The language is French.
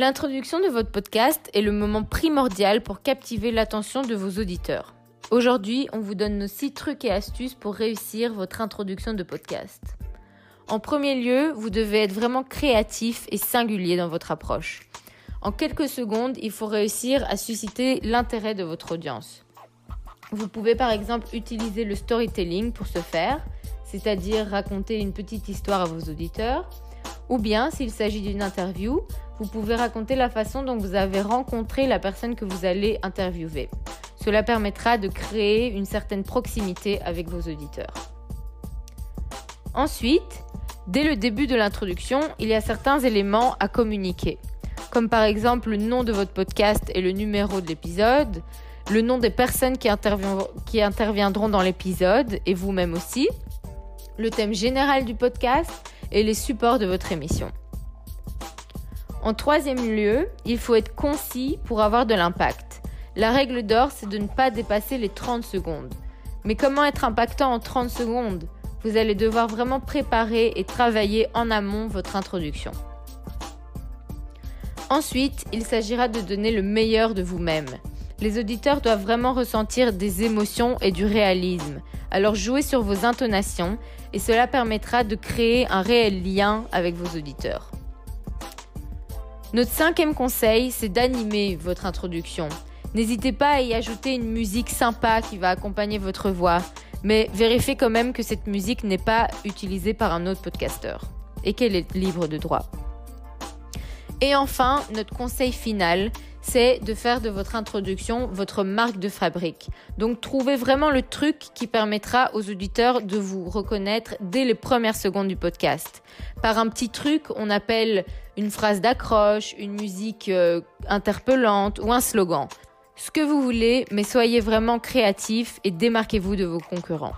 L'introduction de votre podcast est le moment primordial pour captiver l'attention de vos auditeurs. Aujourd'hui, on vous donne nos 6 trucs et astuces pour réussir votre introduction de podcast. En premier lieu, vous devez être vraiment créatif et singulier dans votre approche. En quelques secondes, il faut réussir à susciter l'intérêt de votre audience. Vous pouvez par exemple utiliser le storytelling pour ce faire, c'est-à-dire raconter une petite histoire à vos auditeurs, ou bien s'il s'agit d'une interview, vous pouvez raconter la façon dont vous avez rencontré la personne que vous allez interviewer. Cela permettra de créer une certaine proximité avec vos auditeurs. Ensuite, dès le début de l'introduction, il y a certains éléments à communiquer, comme par exemple le nom de votre podcast et le numéro de l'épisode, le nom des personnes qui, interviendront dans l'épisode et vous-même aussi, le thème général du podcast et les supports de votre émission. En troisième lieu, il faut être concis pour avoir de l'impact. La règle d'or, c'est de ne pas dépasser les 30 secondes. Mais comment être impactant en 30 secondes? Vous allez devoir vraiment préparer et travailler en amont votre introduction. Ensuite, il s'agira de donner le meilleur de vous-même. Les auditeurs doivent vraiment ressentir des émotions et du réalisme. Alors jouez sur vos intonations et cela permettra de créer un réel lien avec vos auditeurs. Notre cinquième conseil, c'est d'animer votre introduction. N'hésitez pas à y ajouter une musique sympa qui va accompagner votre voix, mais vérifiez quand même que cette musique n'est pas utilisée par un autre podcasteur et qu'elle est libre de droit? Et enfin, notre conseil final, c'est de faire de votre introduction votre marque de fabrique. Donc trouvez vraiment le truc qui permettra aux auditeurs de vous reconnaître dès les premières secondes du podcast. Par un petit truc, on appelle une phrase d'accroche, une musique euh, interpellante ou un slogan. Ce que vous voulez, mais soyez vraiment créatif et démarquez-vous de vos concurrents.